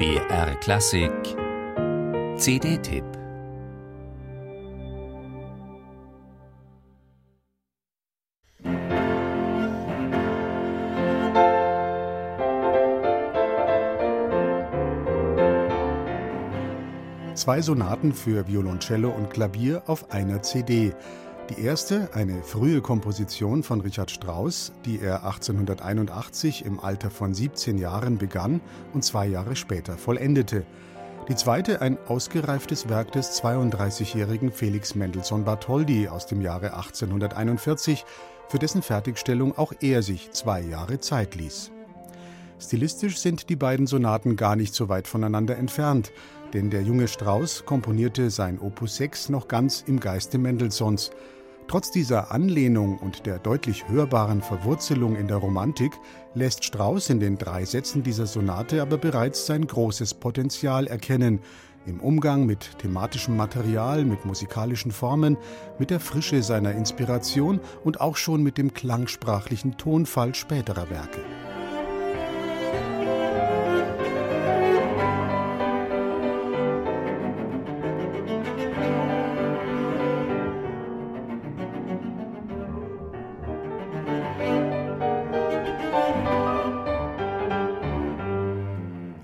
BR Klassik CD-Tipp Zwei Sonaten für Violoncello und Klavier auf einer CD. Die erste, eine frühe Komposition von Richard Strauss, die er 1881 im Alter von 17 Jahren begann und zwei Jahre später vollendete. Die zweite, ein ausgereiftes Werk des 32-jährigen Felix Mendelssohn Bartholdy aus dem Jahre 1841, für dessen Fertigstellung auch er sich zwei Jahre Zeit ließ. Stilistisch sind die beiden Sonaten gar nicht so weit voneinander entfernt, denn der junge Strauss komponierte sein Opus 6 noch ganz im Geiste Mendelssohns. Trotz dieser Anlehnung und der deutlich hörbaren Verwurzelung in der Romantik lässt Strauss in den drei Sätzen dieser Sonate aber bereits sein großes Potenzial erkennen, im Umgang mit thematischem Material, mit musikalischen Formen, mit der Frische seiner Inspiration und auch schon mit dem klangsprachlichen Tonfall späterer Werke.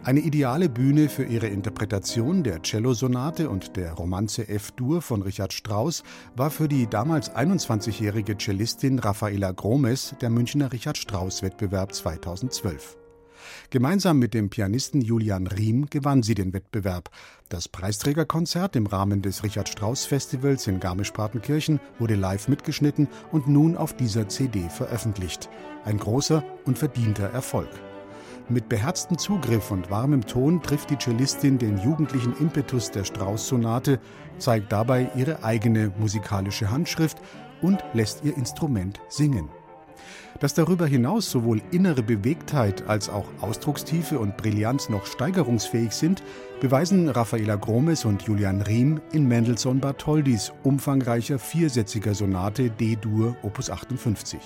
Eine ideale Bühne für ihre Interpretation der Cellosonate und der Romanze F-Dur von Richard Strauss war für die damals 21-jährige Cellistin Raffaela Gromes der Münchner Richard Strauss Wettbewerb 2012. Gemeinsam mit dem Pianisten Julian Riem gewann sie den Wettbewerb. Das Preisträgerkonzert im Rahmen des Richard Strauss Festivals in Garmisch-Partenkirchen wurde live mitgeschnitten und nun auf dieser CD veröffentlicht. Ein großer und verdienter Erfolg. Mit beherztem Zugriff und warmem Ton trifft die Cellistin den jugendlichen Impetus der Strauss-Sonate, zeigt dabei ihre eigene musikalische Handschrift und lässt ihr Instrument singen. Dass darüber hinaus sowohl innere Bewegtheit als auch Ausdruckstiefe und Brillanz noch steigerungsfähig sind, beweisen Raffaela Gromes und Julian Riem in Mendelssohn Bartholdys umfangreicher viersätziger Sonate D-Dur Opus 58.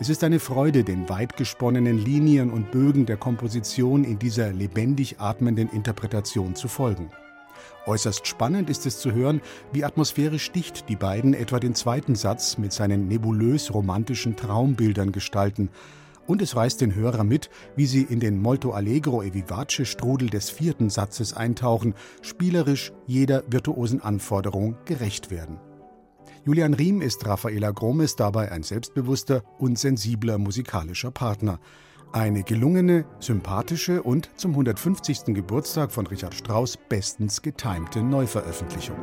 Es ist eine Freude, den weit gesponnenen Linien und Bögen der Komposition in dieser lebendig atmenden Interpretation zu folgen. Äußerst spannend ist es zu hören, wie atmosphärisch dicht die beiden etwa den zweiten Satz mit seinen nebulös romantischen Traumbildern gestalten. Und es reißt den Hörer mit, wie sie in den Molto Allegro e Vivace Strudel des vierten Satzes eintauchen, spielerisch jeder virtuosen Anforderung gerecht werden. Julian Riem ist Raffaela Gromes dabei ein selbstbewusster und sensibler musikalischer Partner. Eine gelungene, sympathische und zum 150. Geburtstag von Richard Strauss bestens getimte Neuveröffentlichung.